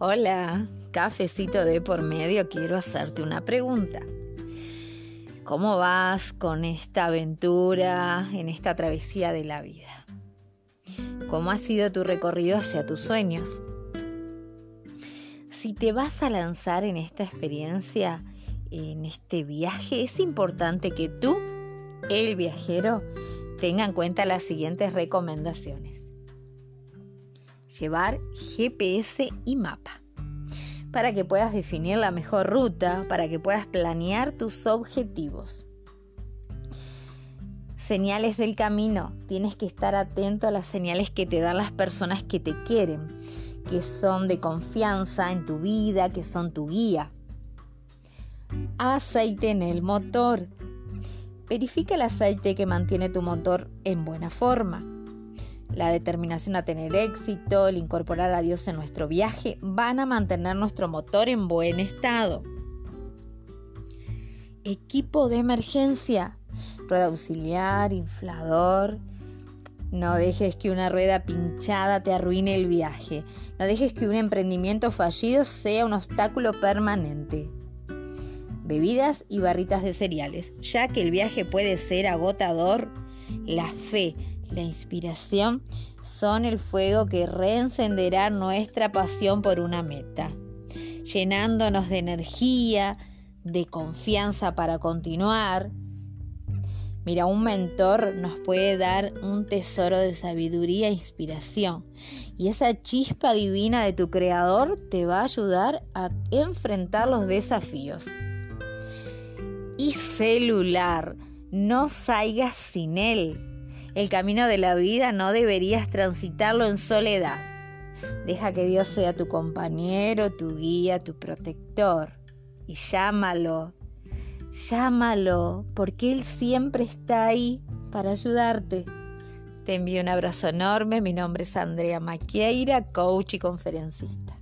Hola, cafecito de por medio, quiero hacerte una pregunta. ¿Cómo vas con esta aventura, en esta travesía de la vida? ¿Cómo ha sido tu recorrido hacia tus sueños? Si te vas a lanzar en esta experiencia, en este viaje, es importante que tú, el viajero, tenga en cuenta las siguientes recomendaciones llevar GPS y mapa para que puedas definir la mejor ruta, para que puedas planear tus objetivos. Señales del camino. Tienes que estar atento a las señales que te dan las personas que te quieren, que son de confianza en tu vida, que son tu guía. Aceite en el motor. Verifica el aceite que mantiene tu motor en buena forma la determinación a tener éxito, el incorporar a Dios en nuestro viaje, van a mantener nuestro motor en buen estado. Equipo de emergencia, rueda auxiliar, inflador. No dejes que una rueda pinchada te arruine el viaje. No dejes que un emprendimiento fallido sea un obstáculo permanente. Bebidas y barritas de cereales, ya que el viaje puede ser agotador, la fe, la inspiración son el fuego que reencenderá nuestra pasión por una meta, llenándonos de energía, de confianza para continuar. Mira, un mentor nos puede dar un tesoro de sabiduría e inspiración. Y esa chispa divina de tu creador te va a ayudar a enfrentar los desafíos. Y celular, no salgas sin él. El camino de la vida no deberías transitarlo en soledad. Deja que Dios sea tu compañero, tu guía, tu protector. Y llámalo, llámalo, porque Él siempre está ahí para ayudarte. Te envío un abrazo enorme. Mi nombre es Andrea Maquieira, coach y conferencista.